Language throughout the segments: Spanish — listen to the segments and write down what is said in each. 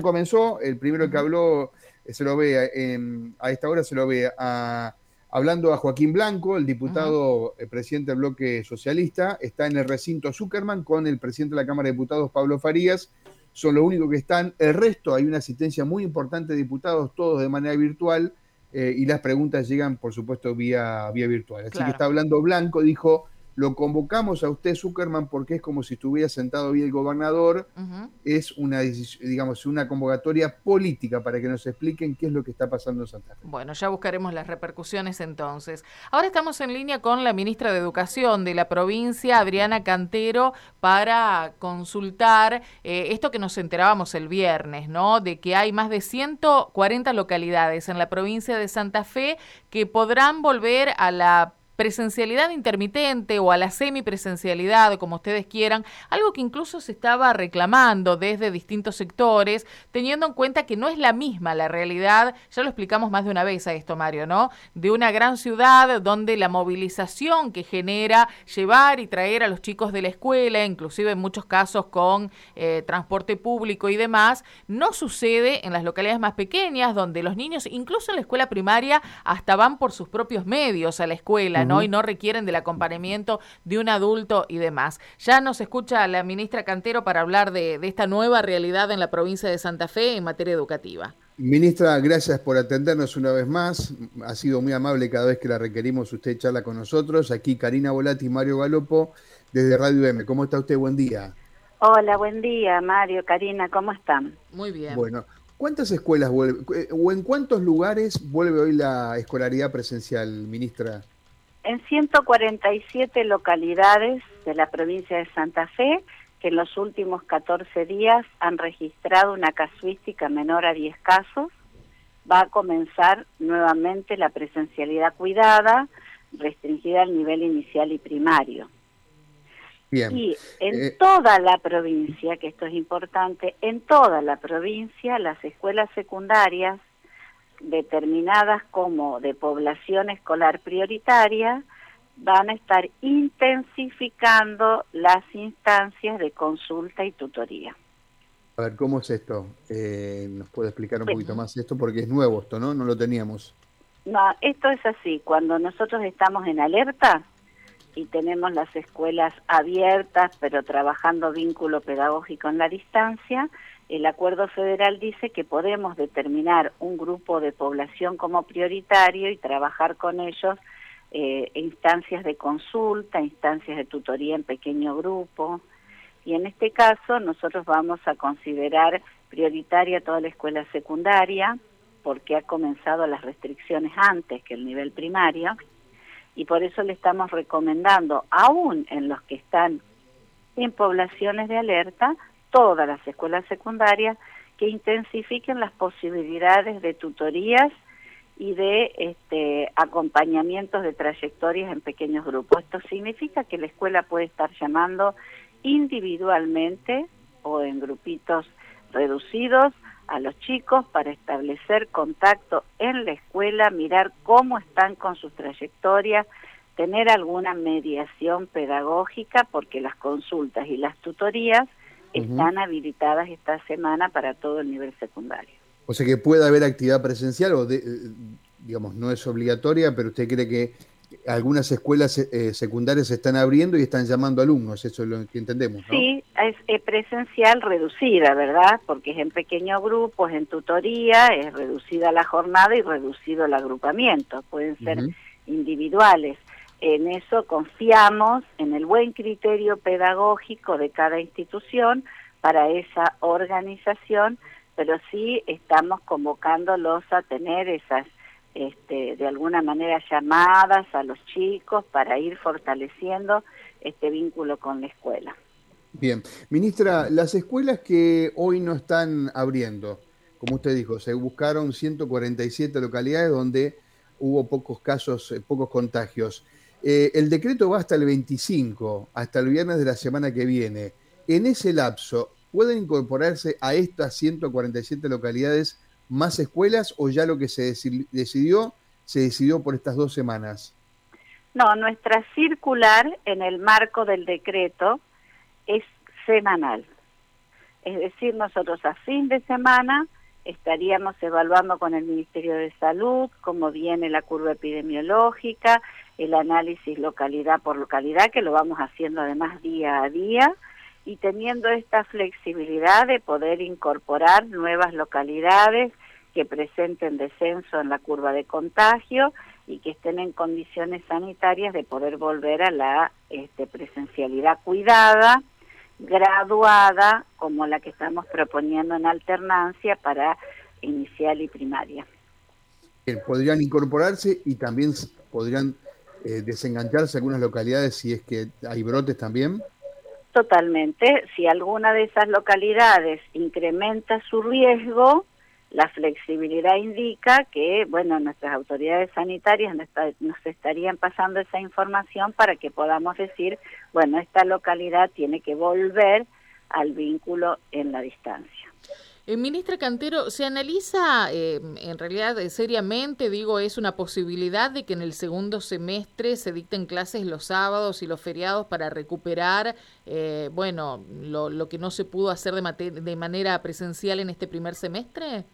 comenzó, el primero que habló, eh, se lo ve a esta hora, se lo ve hablando a Joaquín Blanco, el diputado el presidente del bloque socialista, está en el recinto Zuckerman con el presidente de la Cámara de Diputados, Pablo Farías, son los únicos que están, el resto hay una asistencia muy importante de diputados, todos de manera virtual, eh, y las preguntas llegan, por supuesto, vía, vía virtual. Así que está hablando Blanco, dijo lo convocamos a usted, Zuckerman, porque es como si estuviera sentado bien el gobernador. Es una, digamos, una convocatoria política para que nos expliquen qué es lo que está pasando en Santa Fe. Bueno, ya buscaremos las repercusiones entonces. Ahora estamos en línea con la ministra de Educación de la provincia, Adriana Cantero, para consultar eh, esto que nos enterábamos el viernes, ¿no? De que hay más de 140 localidades en la provincia de Santa Fe que podrán volver a la presencialidad intermitente o a la semipresencialidad, como ustedes quieran, algo que incluso se estaba reclamando desde distintos sectores, teniendo en cuenta que no es la misma la realidad, ya lo explicamos más de una vez a esto, Mario, ¿no? De una gran ciudad donde la movilización que genera llevar y traer a los chicos de la escuela, inclusive en muchos casos con eh, transporte público y demás, no sucede en las localidades más pequeñas, donde los niños, incluso en la escuela primaria, hasta van por sus propios medios a la escuela, y no requieren del acompañamiento de un adulto y demás. Ya nos escucha la ministra Cantero para hablar de, esta nueva realidad en la provincia de Santa Fe en materia educativa. Ministra, gracias por atendernos una vez más. Ha sido muy amable cada vez que la requerimos. Usted charla con nosotros. Aquí Karina Volati y Mario Galopo desde Radio M. ¿Cómo está usted? Buen día. Hola, buen día, Mario, Karina, ¿cómo están? Muy bien. Bueno, ¿cuántas escuelas vuelve, eh, o en cuántos lugares vuelve hoy la escolaridad presencial, ministra? En 147 localidades de la provincia de Santa Fe que en los últimos 14 días han registrado una casuística menor a 10 casos, va a comenzar nuevamente la presencialidad cuidada, restringida al nivel inicial y primario. Bien. Y en eh, toda la provincia, que esto es importante, en toda la provincia las escuelas secundarias determinadas como de población escolar prioritaria, van a estar intensificando las instancias de consulta y tutoría. A ver, ¿cómo es esto? Eh, ¿Nos puede explicar un poquito más esto? Porque es nuevo esto, ¿no? No lo teníamos. No, esto es así. Cuando nosotros estamos en alerta y tenemos las escuelas abiertas, pero trabajando vínculo pedagógico en la distancia, el acuerdo federal dice que podemos determinar un grupo de población como prioritario y trabajar con ellos eh, instancias de consulta, instancias de tutoría en pequeño grupo. Y en este caso nosotros vamos a considerar prioritaria toda la escuela secundaria porque ha comenzado las restricciones antes que el nivel primario y por eso le estamos recomendando, aún en los que están en poblaciones de alerta, todas las escuelas secundarias que intensifiquen las posibilidades de tutorías y de este, acompañamientos de trayectorias en pequeños grupos. Esto significa que la escuela puede estar llamando individualmente o en grupitos reducidos a los chicos para establecer contacto en la escuela, mirar cómo están con sus trayectorias, tener alguna mediación pedagógica, porque las consultas y las tutorías están habilitadas esta semana para todo el nivel secundario. O sea que puede haber actividad presencial o, eh, digamos, no es obligatoria, pero usted cree que algunas escuelas eh, secundarias se están abriendo y están llamando alumnos, eso es lo que entendemos. ¿no? Sí, es, presencial reducida, ¿verdad? Porque es en pequeños grupos, en tutoría, es reducida la jornada y reducido el agrupamiento, pueden ser individuales. En eso confiamos en el buen criterio pedagógico de cada institución para esa organización, pero sí estamos convocándolos a tener esas, este, de alguna manera, llamadas a los chicos para ir fortaleciendo este vínculo con la escuela. Bien, ministra, las escuelas que hoy no están abriendo, como usted dijo, se buscaron 147 localidades donde hubo pocos casos, eh, pocos contagios. Eh, el decreto va hasta el 25, hasta el viernes de la semana que viene. En ese lapso, ¿pueden incorporarse a estas 147 localidades más escuelas o ya lo que se decidió, se decidió por estas dos semanas? No, nuestra circular en el marco del decreto es semanal. Es decir, nosotros a fin de semana estaríamos evaluando con el Ministerio de Salud cómo viene la curva epidemiológica, el análisis localidad por localidad, que lo vamos haciendo además día a día, y teniendo esta flexibilidad de poder incorporar nuevas localidades que presenten descenso en la curva de contagio y que estén en condiciones sanitarias de poder volver a la este, presencialidad cuidada, graduada, como la que estamos proponiendo en alternancia para inicial y primaria. Podrían incorporarse y también podrían eh, desengancharse algunas localidades si es que hay brotes también. Totalmente. Si alguna de esas localidades incrementa su riesgo, la flexibilidad indica que, bueno, nuestras autoridades sanitarias nos estarían pasando esa información para que podamos decir, bueno, esta localidad tiene que volver al vínculo en la distancia. Eh, ministra Cantero, ¿se analiza eh, en realidad eh, seriamente, digo, es una posibilidad de que en el segundo semestre se dicten clases los sábados y los feriados para recuperar, bueno, lo, lo, que no se pudo hacer de manera presencial en este primer semestre?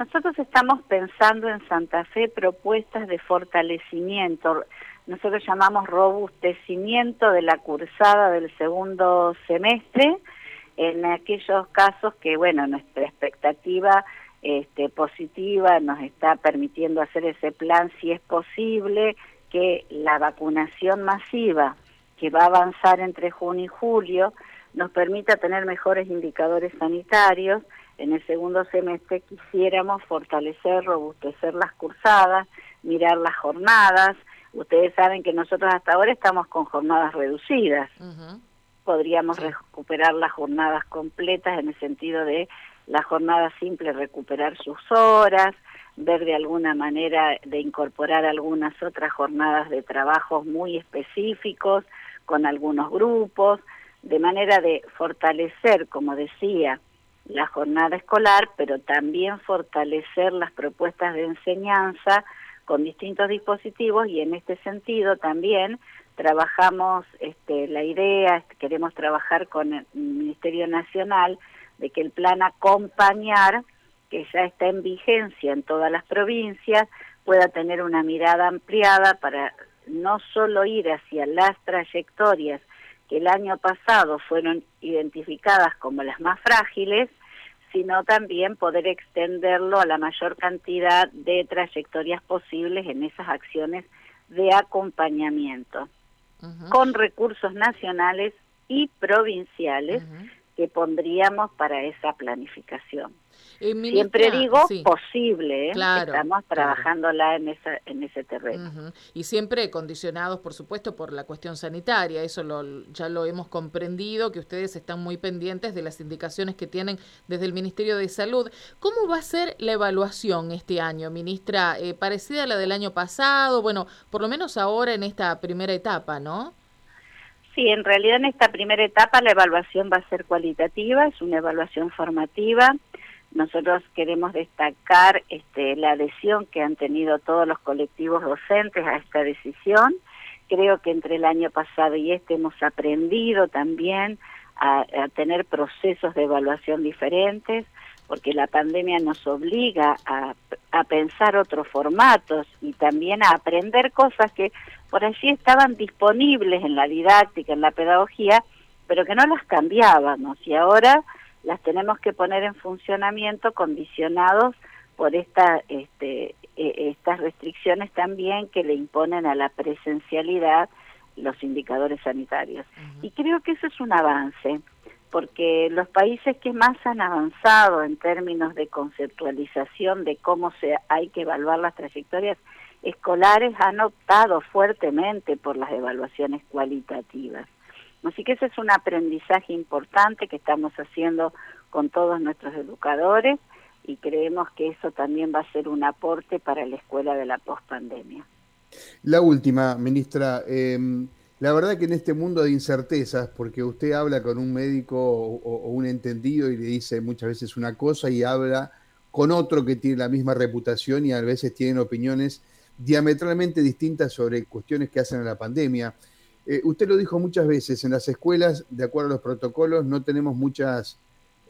Nosotros estamos pensando en Santa Fe propuestas de fortalecimiento, nosotros llamamos robustecimiento de la cursada del segundo semestre, en aquellos casos que, bueno, nuestra expectativa este, positiva nos está permitiendo hacer ese plan si es posible que la vacunación masiva que va a avanzar entre junio y julio nos permita tener mejores indicadores sanitarios en el segundo semestre quisiéramos fortalecer, robustecer las cursadas, mirar las jornadas. Ustedes saben que nosotros hasta ahora estamos con jornadas reducidas. Podríamos recuperar las jornadas completas en el sentido de la jornada simple recuperar sus horas, ver de alguna manera de incorporar algunas otras jornadas de trabajos muy específicos con algunos grupos, de manera de fortalecer, como decía, la jornada escolar, pero también fortalecer las propuestas de enseñanza con distintos dispositivos y en este sentido también trabajamos este, la idea, queremos trabajar con el Ministerio Nacional de que el plan acompañar, que ya está en vigencia en todas las provincias, pueda tener una mirada ampliada para no solo ir hacia las trayectorias que el año pasado fueron identificadas como las más frágiles, sino también poder extenderlo a la mayor cantidad de trayectorias posibles en esas acciones de acompañamiento, con recursos nacionales y provinciales que pondríamos para esa planificación. Eh, Siempre digo posible, ¿eh? estamos trabajándola en, esa, en ese terreno. Y siempre condicionados, por supuesto, por la cuestión sanitaria, eso lo, ya lo hemos comprendido, que ustedes están muy pendientes de las indicaciones que tienen desde el Ministerio de Salud. ¿Cómo va a ser la evaluación este año, ministra? Eh, ¿Parecida a la del año pasado? Bueno, por lo menos ahora en esta primera etapa, ¿no? Sí, en realidad en esta primera etapa la evaluación va a ser cualitativa, es una evaluación formativa. Nosotros queremos destacar este, la adhesión que han tenido todos los colectivos docentes a esta decisión. Creo que entre el año pasado y este hemos aprendido también a, tener procesos de evaluación diferentes, porque la pandemia nos obliga a, a pensar otros formatos y también a aprender cosas que por allí estaban disponibles en la didáctica, en la pedagogía, pero que no las cambiábamos y ahora las tenemos que poner en funcionamiento condicionados por esta, este, e, estas restricciones también que le imponen a la presencialidad los indicadores sanitarios. Y creo que eso es un avance, porque los países que más han avanzado en términos de conceptualización de cómo se hay que evaluar las trayectorias escolares han optado fuertemente por las evaluaciones cualitativas. Así que ese es un aprendizaje importante que estamos haciendo con todos nuestros educadores y creemos que eso también va a ser un aporte para la escuela de la pospandemia. La última, ministra, em, la verdad que en este mundo de incertezas, porque usted habla con un médico o, un entendido y le dice muchas veces una cosa y habla con otro que tiene la misma reputación y a veces tienen opiniones diametralmente distintas sobre cuestiones que hacen a la pandemia. Eh, usted lo dijo muchas veces, en las escuelas, de acuerdo a los protocolos, no tenemos muchas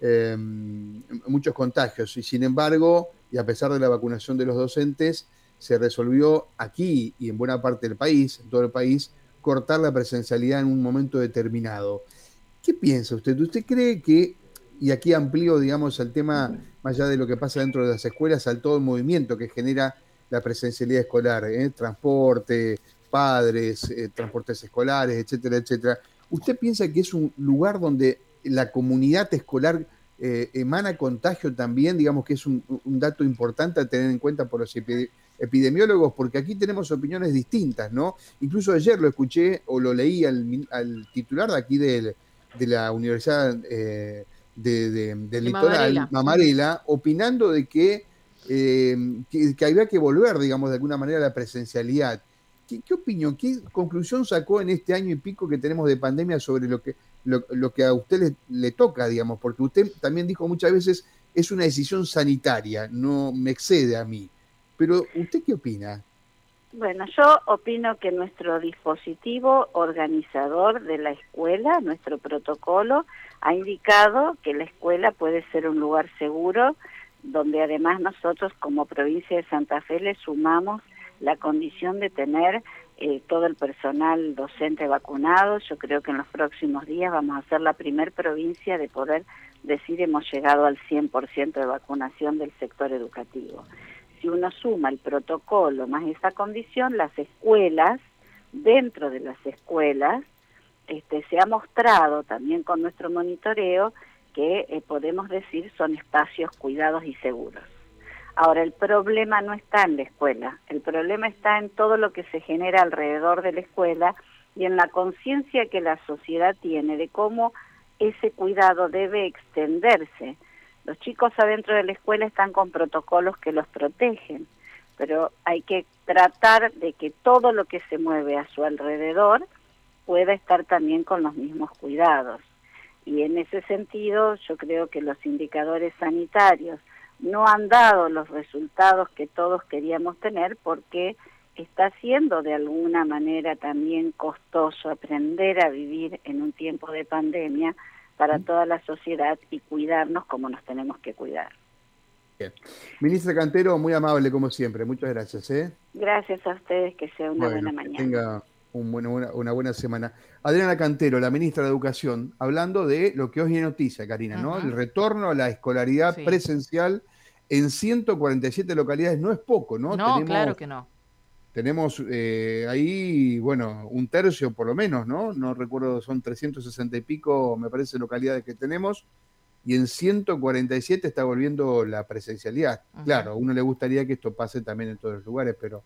em, muchos contagios. Y sin embargo, y a pesar de la vacunación de los docentes, se resolvió aquí y en buena parte del país, en todo el país, cortar la presencialidad en un momento determinado. ¿Qué piensa usted? ¿Usted cree que, y aquí amplío, digamos, el tema, más allá de lo que pasa dentro de las escuelas, al todo el movimiento que genera la presencialidad escolar, ¿eh? transporte, padres, eh, transportes escolares, etcétera, etcétera. ¿Usted piensa que es un lugar donde la comunidad escolar eh, emana contagio también? Digamos que es un, dato importante a tener en cuenta por los epidemiólogos, porque aquí tenemos opiniones distintas, ¿no? Incluso ayer lo escuché o lo leí al, titular de aquí de la Universidad de, del Litoral, Mamarela, opinando de que eh, que, había que volver, digamos, de alguna manera a la presencialidad. ¿Qué, opinión, qué conclusión sacó en este año y pico que tenemos de pandemia sobre lo que, lo, que a usted le, toca, digamos? Porque usted también dijo muchas veces, es una decisión sanitaria, no me excede a mí. Pero, ¿usted qué opina? Bueno, yo opino que nuestro dispositivo organizador de la escuela, nuestro protocolo, ha indicado que la escuela puede ser un lugar seguro donde además nosotros como provincia de Santa Fe le sumamos la condición de tener eh, todo el personal docente vacunado. Yo creo que en los próximos días vamos a ser la primer provincia de poder decir hemos llegado al 100% de vacunación del sector educativo. Si uno suma el protocolo más esa condición, las escuelas, dentro de las escuelas, este, se ha mostrado también con nuestro monitoreo que eh, podemos decir son espacios cuidados y seguros. Ahora, el problema no está en la escuela, el problema está en todo lo que se genera alrededor de la escuela y en la conciencia que la sociedad tiene de cómo ese cuidado debe extenderse. Los chicos adentro de la escuela están con protocolos que los protegen, pero hay que tratar de que todo lo que se mueve a su alrededor pueda estar también con los mismos cuidados. Y en ese sentido yo creo que los indicadores sanitarios no han dado los resultados que todos queríamos tener porque está siendo de alguna manera también costoso aprender a vivir en un tiempo de pandemia para toda la sociedad y cuidarnos como nos tenemos que cuidar. Bien. Ministra Cantero, muy amable como siempre. Muchas gracias. ¿eh? Gracias a ustedes, que sea una buena mañana una, buena semana. Adriana Cantero, la ministra de Educación, hablando de lo que hoy es noticia, Karina, ¿no? El retorno a la escolaridad presencial en 147 localidades no es poco, ¿no? No, claro que no. Tenemos eh, ahí, bueno, un tercio por lo menos, ¿no? No recuerdo, son 360 y pico, me parece, localidades que tenemos. Y en 147 está volviendo la presencialidad. Claro, a uno le gustaría que esto pase también en todos los lugares, pero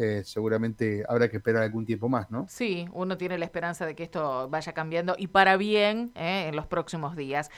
eh, seguramente habrá que esperar algún tiempo más, ¿no? Sí, uno tiene la esperanza de que esto vaya cambiando y para bien eh, en los próximos días.